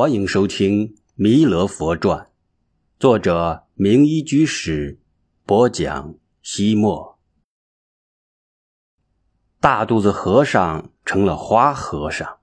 欢迎收听《弥勒佛传》，作者明一居士播讲。西莫，大肚子和尚成了花和尚。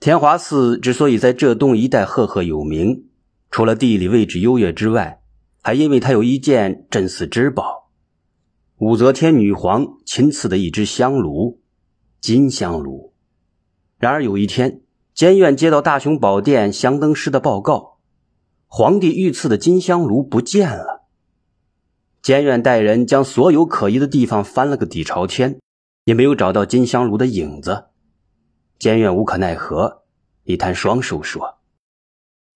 天华寺之所以在浙东一带赫赫有名，除了地理位置优越之外，还因为它有一件镇寺之宝——武则天女皇亲赐的一只香炉——金香炉。然而有一天，监院接到大雄宝殿香灯师的报告，皇帝御赐的金香炉不见了。监院带人将所有可疑的地方翻了个底朝天，也没有找到金香炉的影子。监院无可奈何，一摊双手说：“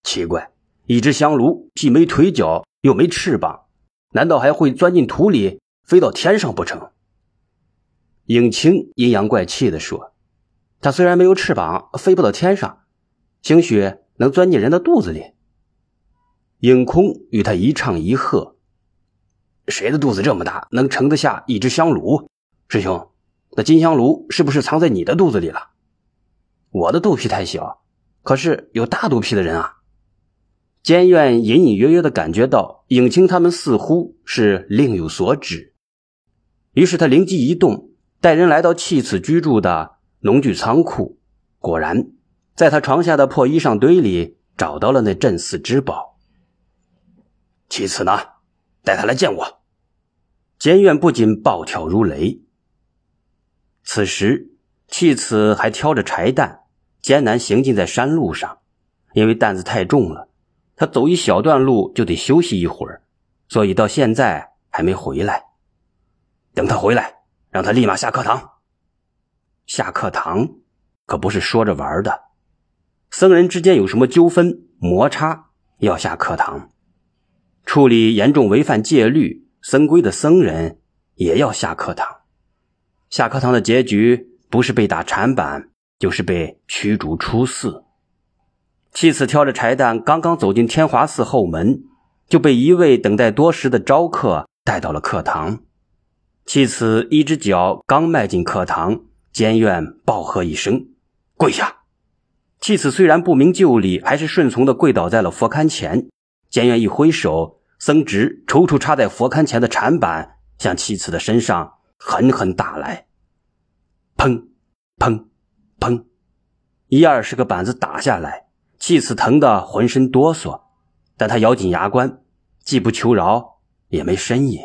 奇怪，一只香炉既没腿脚又没翅膀，难道还会钻进土里飞到天上不成？”影青阴阳怪气地说。它虽然没有翅膀，飞不到天上，兴许能钻进人的肚子里。影空与他一唱一和：“谁的肚子这么大，能盛得下一只香炉？师兄，那金香炉是不是藏在你的肚子里了？我的肚皮太小，可是有大肚皮的人啊。”监院隐隐约约的感觉到影清他们似乎是另有所指，于是他灵机一动，带人来到弃子居住的。农具仓库，果然，在他床下的破衣裳堆里找到了那镇寺之宝。其次呢，带他来见我。监院不仅暴跳如雷。此时，弃子还挑着柴担，艰难行进在山路上，因为担子太重了，他走一小段路就得休息一会儿，所以到现在还没回来。等他回来，让他立马下课堂。下课堂可不是说着玩的，僧人之间有什么纠纷摩擦，要下课堂；处理严重违反戒律僧规的僧人也要下课堂。下课堂的结局不是被打禅板，就是被驱逐出寺。弃子挑着柴担，刚刚走进天华寺后门，就被一位等待多时的招客带到了课堂。弃子一只脚刚迈进课堂。监院暴喝一声：“跪下！”弃子虽然不明就里，还是顺从的跪倒在了佛龛前。监院一挥手，僧直抽出插在佛龛前的禅板，向弃子的身上狠狠打来。砰！砰！砰！一二十个板子打下来，弃子疼得浑身哆嗦，但他咬紧牙关，既不求饶，也没呻吟。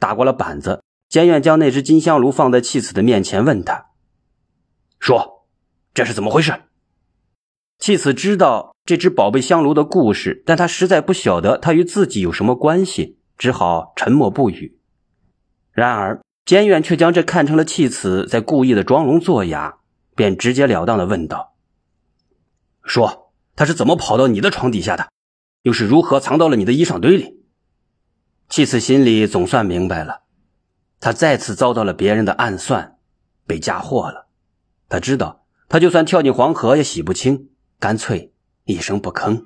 打过了板子。监院将那只金香炉放在弃子的面前，问他：“说，这是怎么回事？”弃子知道这只宝贝香炉的故事，但他实在不晓得它与自己有什么关系，只好沉默不语。然而监院却将这看成了弃子在故意的装聋作哑，便直截了当的问道：“说，他是怎么跑到你的床底下的？又是如何藏到了你的衣裳堆里？”弃子心里总算明白了。他再次遭到了别人的暗算，被嫁祸了。他知道，他就算跳进黄河也洗不清，干脆一声不吭。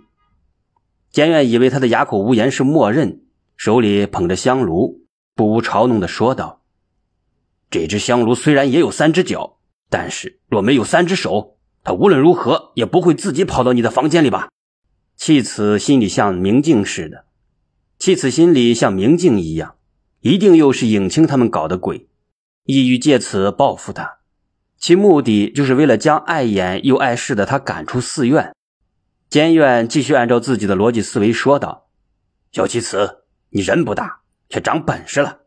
监院以为他的哑口无言是默认，手里捧着香炉，不无嘲弄的说道：“这只香炉虽然也有三只脚，但是若没有三只手，它无论如何也不会自己跑到你的房间里吧？”弃子心里像明镜似的，弃子心里像明镜一样。一定又是影清他们搞的鬼，意欲借此报复他，其目的就是为了将碍眼又碍事的他赶出寺院。监院继续按照自己的逻辑思维说道：“小七子，你人不大，却长本事了。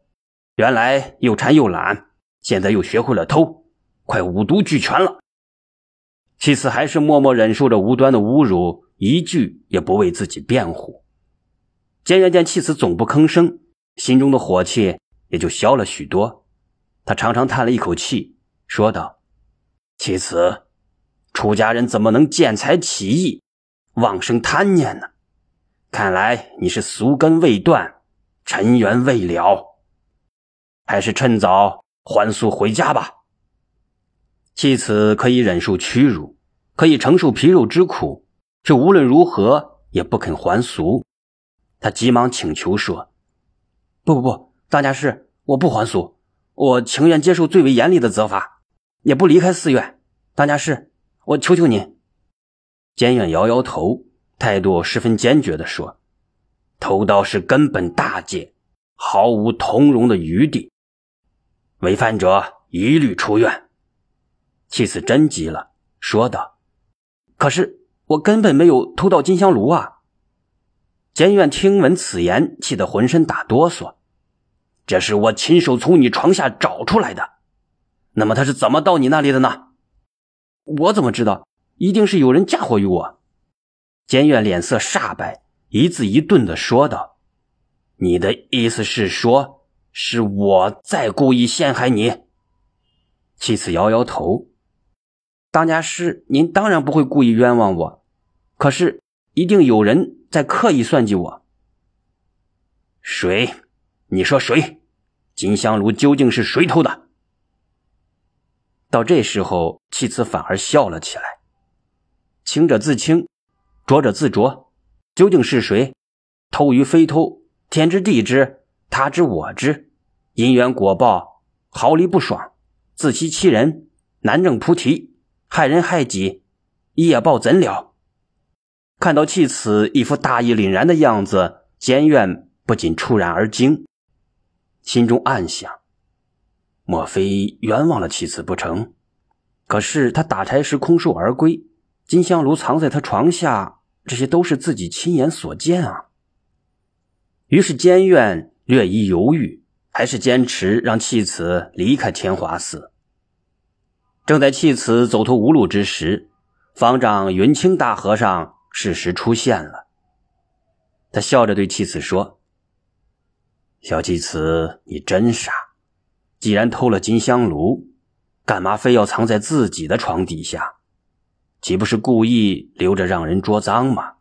原来又馋又懒，现在又学会了偷，快五毒俱全了。”妻子还是默默忍受着无端的侮辱，一句也不为自己辩护。监院见弃子总不吭声。心中的火气也就消了许多，他长长叹了一口气，说道：“其次，出家人怎么能见财起意，妄生贪念呢？看来你是俗根未断，尘缘未了，还是趁早还俗回家吧。弃子可以忍受屈辱，可以承受皮肉之苦，却无论如何也不肯还俗。他急忙请求说。”不不不，当家师，我不还俗，我情愿接受最为严厉的责罚，也不离开寺院。当家师，我求求您。监院摇摇头，态度十分坚决地说：“偷盗是根本大戒，毫无通融的余地，违犯者一律出院。”妻子真急了，说道：“可是我根本没有偷盗金香炉啊！”监院听闻此言，气得浑身打哆嗦。这是我亲手从你床下找出来的，那么他是怎么到你那里的呢？我怎么知道？一定是有人嫁祸于我。监院脸色煞白，一字一顿的说道：“你的意思是说，是我在故意陷害你？”妻子摇摇头：“当家师，您当然不会故意冤枉我，可是一定有人在刻意算计我。谁？你说谁？金香炉究竟是谁偷的？”到这时候，妻子反而笑了起来。清者自清，浊者自浊，究竟是谁偷与非偷？天知地知，他知我知。因缘果报，毫厘不爽，自欺欺人，难证菩提，害人害己，业报怎了？看到弃子一副大义凛然的样子，监院不禁触然而惊，心中暗想。莫非冤枉了妻子不成？可是他打柴时空手而归，金香炉藏在他床下，这些都是自己亲眼所见啊。于是监院略一犹豫，还是坚持让弃子离开天华寺。正在弃子走投无路之时，方丈云清大和尚事实出现了。他笑着对妻子说：“小弃子，你真傻。”既然偷了金香炉，干嘛非要藏在自己的床底下？岂不是故意留着让人捉脏吗？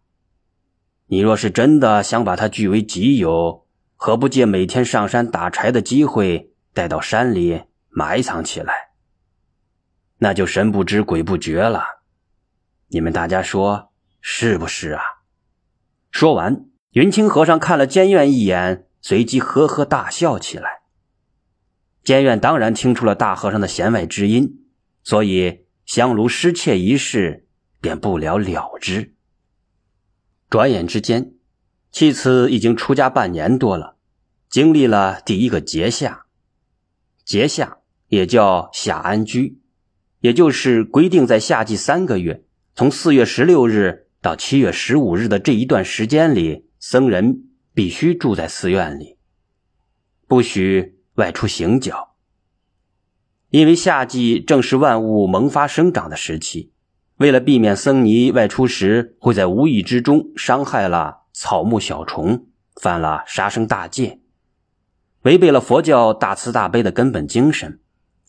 你若是真的想把它据为己有，何不借每天上山打柴的机会，带到山里埋藏起来？那就神不知鬼不觉了。你们大家说是不是啊？说完，云清和尚看了监院一眼，随即呵呵大笑起来。监院当然听出了大和尚的弦外之音，所以香炉失窃一事便不了了之。转眼之间，弃子已经出家半年多了，经历了第一个节夏。节夏也叫夏安居，也就是规定在夏季三个月，从四月十六日到七月十五日的这一段时间里，僧人必须住在寺院里，不许。外出行脚，因为夏季正是万物萌发生长的时期，为了避免僧尼外出时会在无意之中伤害了草木小虫，犯了杀生大戒，违背了佛教大慈大悲的根本精神，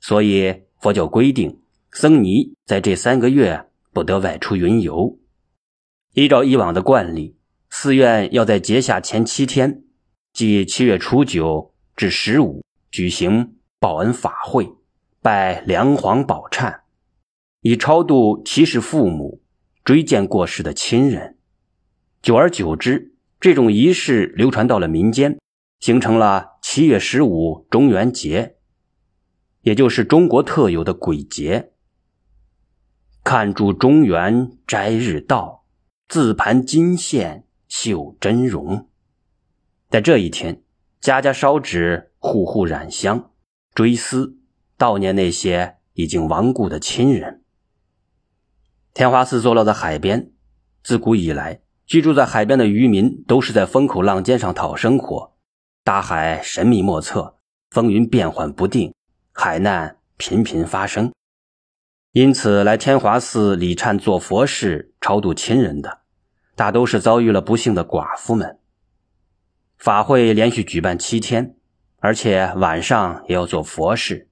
所以佛教规定僧尼在这三个月不得外出云游。依照以往的惯例，寺院要在节下前七天，即七月初九至十五。举行报恩法会，拜梁皇宝忏，以超度其世父母、追荐过世的亲人。久而久之，这种仪式流传到了民间，形成了七月十五中元节，也就是中国特有的鬼节。看住中元斋日到，自盘金线绣真容。在这一天，家家烧纸。户户染香，追思悼念那些已经亡故的亲人。天华寺坐落在海边，自古以来，居住在海边的渔民都是在风口浪尖上讨生活。大海神秘莫测，风云变幻不定，海难频频发生。因此，来天华寺礼忏做佛事、超度亲人的，大都是遭遇了不幸的寡妇们。法会连续举办七天。而且晚上也要做佛事，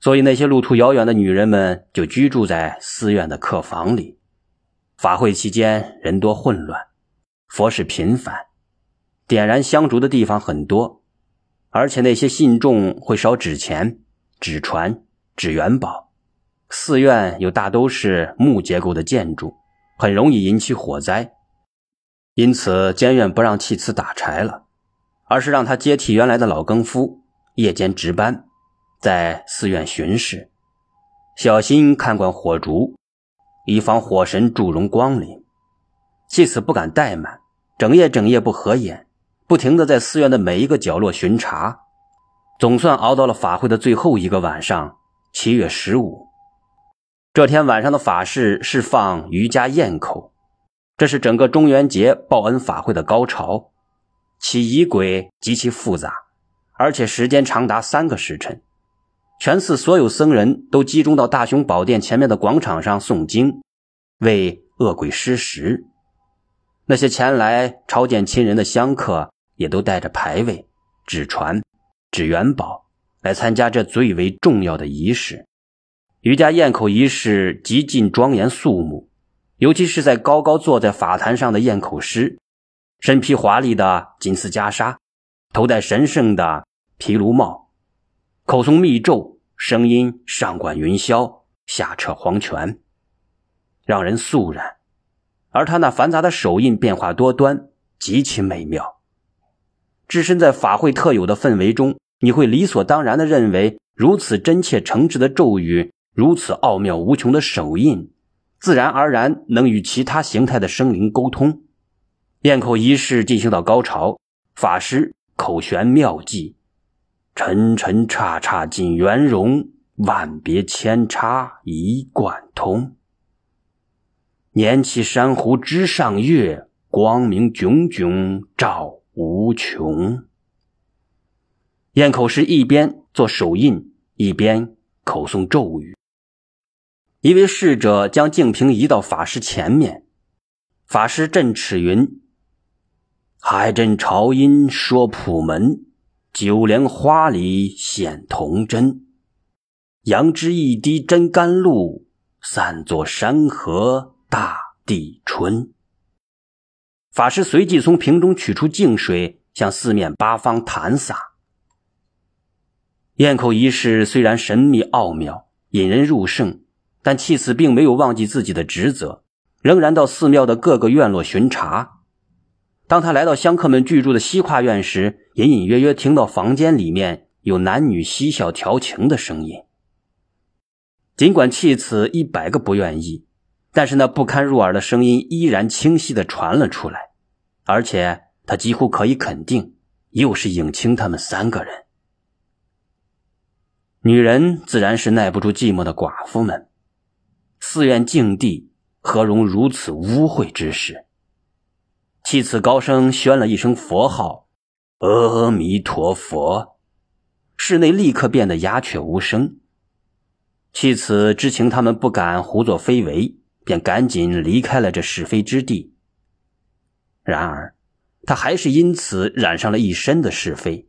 所以那些路途遥远的女人们就居住在寺院的客房里。法会期间人多混乱，佛事频繁，点燃香烛的地方很多，而且那些信众会烧纸钱、纸船、纸元宝。寺院又大都是木结构的建筑，很容易引起火灾，因此监院不让弃祠打柴了。而是让他接替原来的老更夫，夜间值班，在寺院巡视，小心看管火烛。以防火神祝融光临。弃此不敢怠慢，整夜整夜不合眼，不停的在寺院的每一个角落巡查。总算熬到了法会的最后一个晚上，七月十五。这天晚上的法事是放瑜伽堰口，这是整个中元节报恩法会的高潮。其仪轨极其复杂，而且时间长达三个时辰。全寺所有僧人都集中到大雄宝殿前面的广场上诵经，为恶鬼施食。那些前来朝见亲人的香客也都带着牌位、纸船、纸元宝来参加这最为重要的仪式。瑜伽堰口仪式极尽庄严肃穆，尤其是在高高坐在法坛上的堰口师，身披华丽的金丝袈裟，头戴神圣的毗卢帽，口诵密咒，声音上管云霄，下彻黄泉，让人肃然。而他那繁杂的手印变化多端，极其美妙。置身在法会特有的氛围中，你会理所当然地认为，如此真切诚挚的咒语。如此奥妙无穷的手印，自然而然能与其他形态的生灵沟通。咽口仪式进行到高潮，法师口玄妙计，沉沉叉叉尽圆融，万别千差一贯通。年起珊瑚之上月，光明炯炯照无穷。咽口师一边做手印，一边口诵咒语。一位侍者将净瓶移到法师前面，法师振尺云：“海镇朝音说普门，九莲花里显童真。杨枝一滴真甘露，散作山河大地春。”法师随即从瓶中取出净水，向四面八方弹洒。咽口仪式虽然神秘奥妙，引人入胜。但弃子并没有忘记自己的职责，仍然到寺庙的各个院落巡查。当他来到香客们居住的西跨院时，隐隐约约听到房间里面有男女嬉笑调情的声音。尽管弃子一百个不愿意，但是那不堪入耳的声音依然清晰地传了出来，而且他几乎可以肯定，又是影清他们三个人。女人自然是耐不住寂寞的寡妇们。寺院净地，何容如此污秽之事？弃此高声宣了一声佛号：“阿弥陀佛。”室内立刻变得鸦雀无声。弃此知情他们不敢胡作非为，便赶紧离开了这是非之地。然而，他还是因此染上了一身的是非。